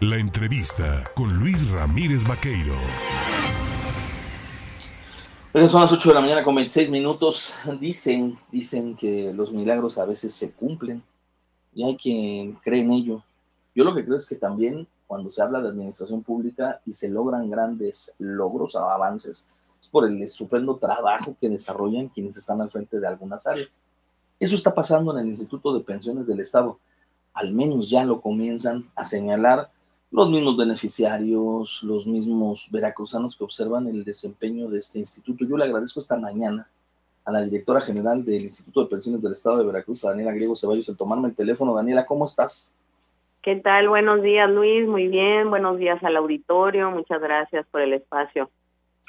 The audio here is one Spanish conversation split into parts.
La entrevista con Luis Ramírez Vaqueiro. Son las 8 de la mañana con 26 minutos. Dicen, dicen que los milagros a veces se cumplen y hay quien cree en ello. Yo lo que creo es que también cuando se habla de administración pública y se logran grandes logros o avances, es por el estupendo trabajo que desarrollan quienes están al frente de algunas áreas. Eso está pasando en el Instituto de Pensiones del Estado. Al menos ya lo comienzan a señalar los mismos beneficiarios, los mismos veracruzanos que observan el desempeño de este instituto. Yo le agradezco esta mañana a la directora general del Instituto de Pensiones del Estado de Veracruz, Daniela Griego Ceballos, el tomarme el teléfono. Daniela, ¿cómo estás? ¿Qué tal? Buenos días, Luis. Muy bien. Buenos días al auditorio. Muchas gracias por el espacio.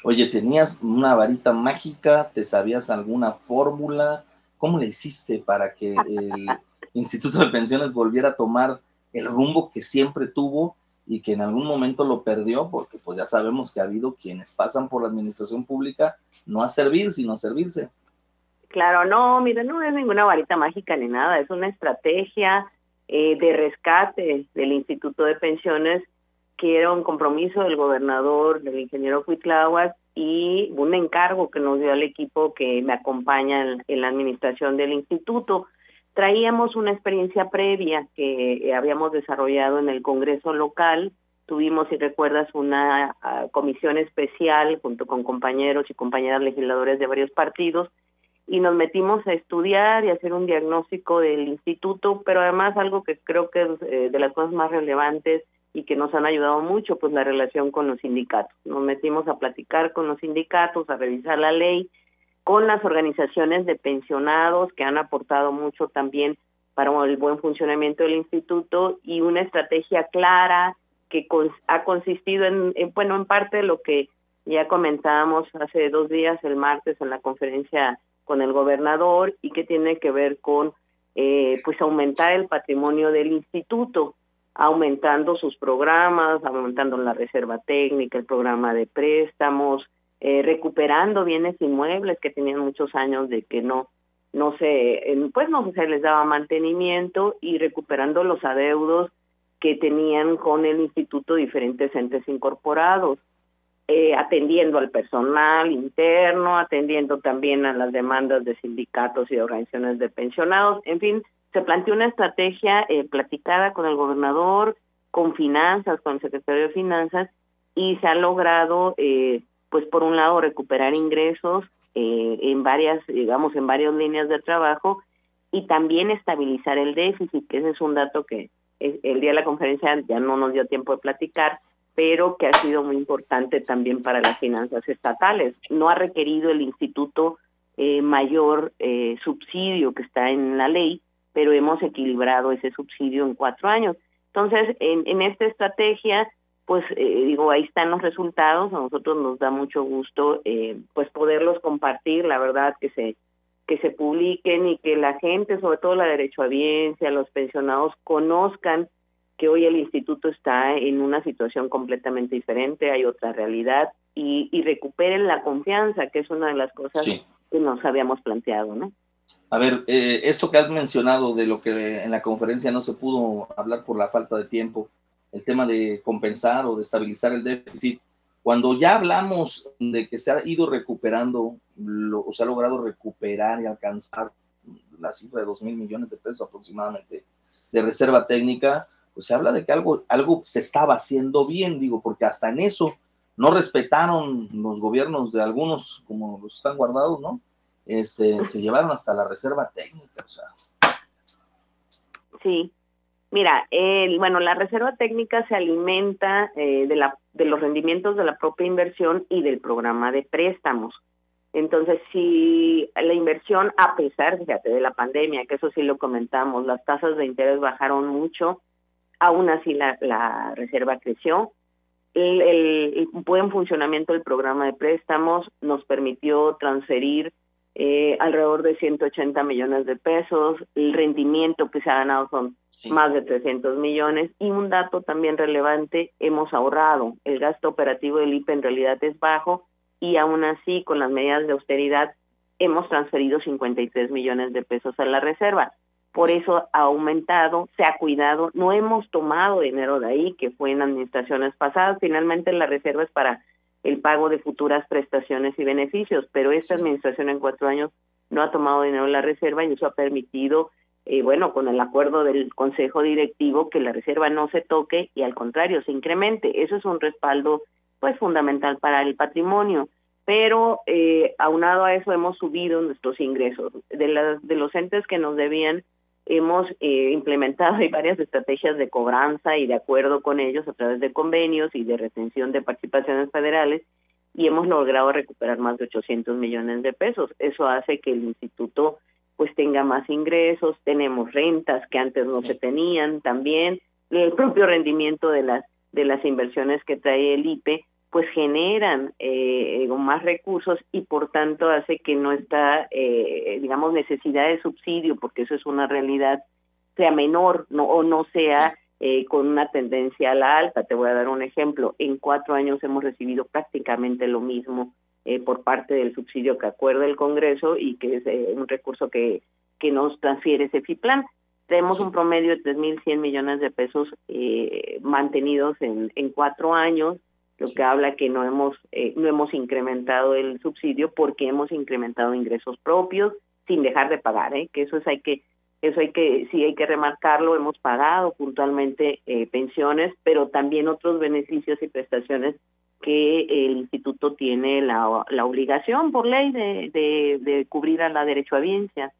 Oye, ¿tenías una varita mágica? ¿Te sabías alguna fórmula? ¿Cómo le hiciste para que el Instituto de Pensiones volviera a tomar el rumbo que siempre tuvo y que en algún momento lo perdió, porque pues ya sabemos que ha habido quienes pasan por la administración pública no a servir, sino a servirse. Claro, no, mire, no es ninguna varita mágica ni nada, es una estrategia eh, de rescate del Instituto de Pensiones que era un compromiso del gobernador, del ingeniero Cuitláhuac y un encargo que nos dio al equipo que me acompaña en la administración del instituto traíamos una experiencia previa que eh, habíamos desarrollado en el Congreso local. Tuvimos, si recuerdas, una ah, comisión especial junto con compañeros y compañeras legisladores de varios partidos y nos metimos a estudiar y hacer un diagnóstico del instituto, pero además algo que creo que es eh, de las cosas más relevantes y que nos han ayudado mucho, pues la relación con los sindicatos. Nos metimos a platicar con los sindicatos, a revisar la ley con las organizaciones de pensionados que han aportado mucho también para el buen funcionamiento del instituto y una estrategia clara que ha consistido en, bueno, en parte lo que ya comentábamos hace dos días, el martes, en la conferencia con el gobernador y que tiene que ver con, eh, pues, aumentar el patrimonio del instituto, aumentando sus programas, aumentando la reserva técnica, el programa de préstamos, eh, recuperando bienes inmuebles que tenían muchos años de que no no se pues no se les daba mantenimiento y recuperando los adeudos que tenían con el instituto diferentes entes incorporados eh, atendiendo al personal interno atendiendo también a las demandas de sindicatos y de organizaciones de pensionados. En fin se planteó una estrategia eh, platicada con el gobernador con finanzas con el secretario de finanzas y se ha logrado eh, pues por un lado recuperar ingresos eh, en varias, digamos, en varias líneas de trabajo y también estabilizar el déficit, que ese es un dato que el día de la conferencia ya no nos dio tiempo de platicar, pero que ha sido muy importante también para las finanzas estatales. No ha requerido el instituto eh, mayor eh, subsidio que está en la ley, pero hemos equilibrado ese subsidio en cuatro años. Entonces, en, en esta estrategia pues eh, digo, ahí están los resultados, a nosotros nos da mucho gusto eh, pues poderlos compartir, la verdad que se que se publiquen y que la gente, sobre todo la derecho audiencia, los pensionados conozcan que hoy el instituto está en una situación completamente diferente, hay otra realidad y, y recuperen la confianza, que es una de las cosas que nos habíamos planteado, ¿no? A ver, eh, esto que has mencionado de lo que en la conferencia no se pudo hablar por la falta de tiempo, el tema de compensar o de estabilizar el déficit, cuando ya hablamos de que se ha ido recuperando, o se ha logrado recuperar y alcanzar la cifra de 2 mil millones de pesos aproximadamente de reserva técnica, pues se habla de que algo, algo se estaba haciendo bien, digo, porque hasta en eso no respetaron los gobiernos de algunos, como los están guardados, ¿no? Este, se llevaron hasta la reserva técnica, o sea. Sí, Mira, el, bueno, la reserva técnica se alimenta eh, de, la, de los rendimientos de la propia inversión y del programa de préstamos. Entonces, si la inversión, a pesar, fíjate, de la pandemia, que eso sí lo comentamos, las tasas de interés bajaron mucho, aún así la, la reserva creció. El, el, buen funcionamiento del programa de préstamos nos permitió transferir eh, alrededor de 180 millones de pesos. El rendimiento que se ha ganado son más de 300 millones. Y un dato también relevante, hemos ahorrado. El gasto operativo del IPE en realidad es bajo y aún así, con las medidas de austeridad, hemos transferido 53 millones de pesos a la reserva. por eso ha aumentado, se ha cuidado, no hemos tomado dinero de ahí, que fue en administraciones pasadas, finalmente la reserva es para el pago de futuras prestaciones y beneficios, pero esta administración en cuatro años no ha tomado dinero de la reserva y eso ha permitido, eh, bueno, con el acuerdo del Consejo Directivo, que la reserva no se toque y al contrario se incremente. Eso es un respaldo, pues, fundamental para el patrimonio. Pero eh, aunado a eso hemos subido nuestros ingresos. De, las, de los entes que nos debían, hemos eh, implementado varias estrategias de cobranza y de acuerdo con ellos a través de convenios y de retención de participaciones federales y hemos logrado recuperar más de 800 millones de pesos. Eso hace que el instituto pues tenga más ingresos, tenemos rentas que antes no se tenían también, el propio rendimiento de las de las inversiones que trae el IPE pues generan eh, más recursos y por tanto hace que no está, eh, digamos, necesidad de subsidio, porque eso es una realidad, sea menor no, o no sea eh, con una tendencia a la alta. Te voy a dar un ejemplo. En cuatro años hemos recibido prácticamente lo mismo eh, por parte del subsidio que acuerda el Congreso y que es eh, un recurso que, que nos transfiere ese FIPLAN. Tenemos un promedio de 3.100 millones de pesos eh, mantenidos en, en cuatro años lo que habla que no hemos eh, no hemos incrementado el subsidio porque hemos incrementado ingresos propios sin dejar de pagar ¿eh? que eso es hay que eso hay que sí hay que remarcarlo hemos pagado puntualmente eh, pensiones pero también otros beneficios y prestaciones que el instituto tiene la, la obligación por ley de, de, cubrir a la derecho a biencia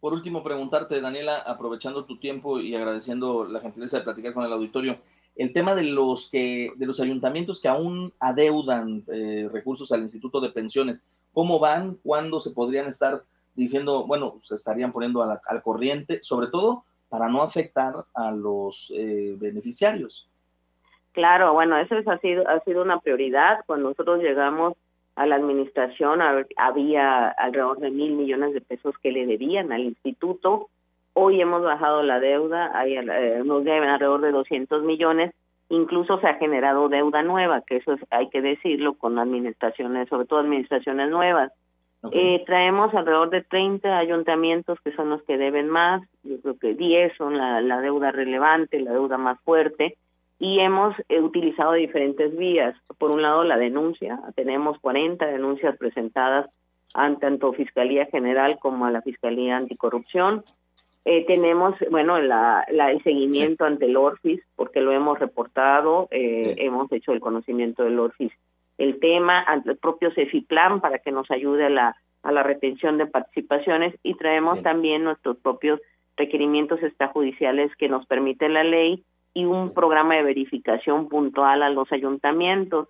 por último preguntarte Daniela aprovechando tu tiempo y agradeciendo la gentileza de platicar con el auditorio el tema de los que de los ayuntamientos que aún adeudan eh, recursos al Instituto de Pensiones, ¿cómo van? ¿Cuándo se podrían estar diciendo, bueno, se estarían poniendo al corriente, sobre todo para no afectar a los eh, beneficiarios? Claro, bueno, eso es, ha sido ha sido una prioridad. Cuando nosotros llegamos a la administración había alrededor de mil millones de pesos que le debían al instituto. Hoy hemos bajado la deuda, hay, eh, nos deben alrededor de 200 millones, incluso se ha generado deuda nueva, que eso hay que decirlo con administraciones, sobre todo administraciones nuevas. Eh, traemos alrededor de 30 ayuntamientos que son los que deben más, yo creo que 10 son la, la deuda relevante, la deuda más fuerte, y hemos eh, utilizado diferentes vías. Por un lado, la denuncia, tenemos 40 denuncias presentadas ante tanto Fiscalía General como a la Fiscalía Anticorrupción. Eh, tenemos, bueno, la, el seguimiento ante el ORFIS, porque lo hemos reportado, eh, hemos hecho el conocimiento del ORFIS. El tema, ante el propio CEFIPLAN para que nos ayude a la, a la retención de participaciones y traemos también nuestros propios requerimientos extrajudiciales que nos permite la ley y un programa de verificación puntual a los ayuntamientos.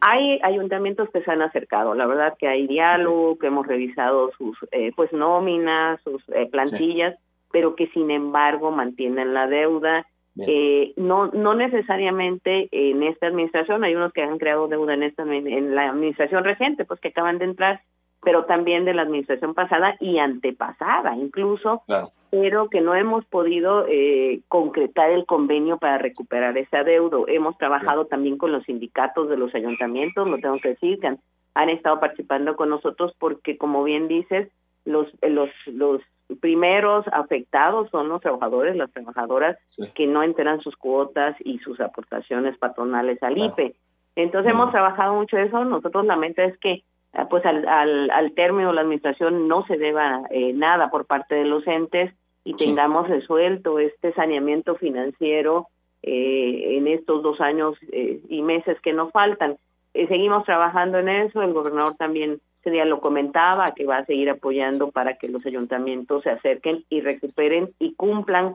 Hay ayuntamientos que se han acercado, la verdad que hay diálogo, que hemos revisado sus eh, pues nóminas, sus plantillas, pero que sin embargo mantienen la deuda. Eh, no no necesariamente en esta administración, hay unos que han creado deuda en esta en la administración reciente, pues que acaban de entrar, pero también de la administración pasada y antepasada incluso, pero que no hemos podido eh, concretar el convenio para recuperar esa deuda. Hemos trabajado también con los sindicatos de los ayuntamientos, lo tengo que decir, que han, han estado participando con nosotros porque, como bien dices, los los los primeros afectados son los trabajadores, las trabajadoras que no enteran sus cuotas y sus aportaciones patronales al IPE. Entonces hemos trabajado mucho eso. Nosotros la meta es que pues al, al, al término de la administración no se deba eh, nada por parte de los entes y tengamos resuelto este saneamiento financiero eh, en estos dos años eh, y meses que nos faltan. seguimos trabajando en eso. El gobernador también ese día lo comentaba, que va a seguir apoyando para que los ayuntamientos se acerquen y recuperen y cumplan.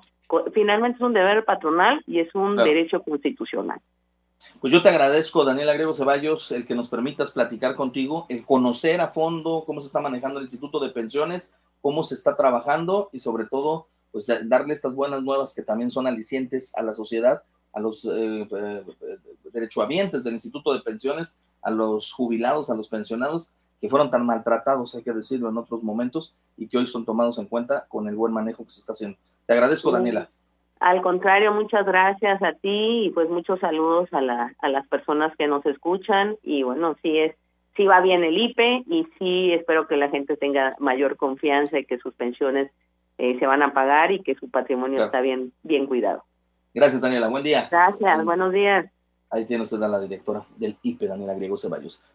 Finalmente es un deber patronal y es un derecho constitucional. Pues yo te agradezco, Daniel Agrego Ceballos, el que nos permitas platicar contigo, el conocer a fondo cómo se está manejando el Instituto de Pensiones, cómo se está trabajando y sobre todo, pues darle estas buenas nuevas que también son alicientes a la sociedad, a los eh, eh, derechohabientes del Instituto de Pensiones, a los jubilados, a los pensionados, que fueron tan maltratados, hay que decirlo, en otros momentos y que hoy son tomados en cuenta con el buen manejo que se está haciendo. Te agradezco, Daniela. Al contrario, muchas gracias a ti y pues muchos saludos a, la, a las personas que nos escuchan y bueno, sí es sí va bien el IPE y sí espero que la gente tenga mayor confianza y que sus pensiones eh, se van a pagar y que su patrimonio está bien, bien cuidado. Gracias, Daniela. Buen día. Gracias, buenos días. Ahí tiene usted a la directora del IPE, Daniela Griego Ceballos.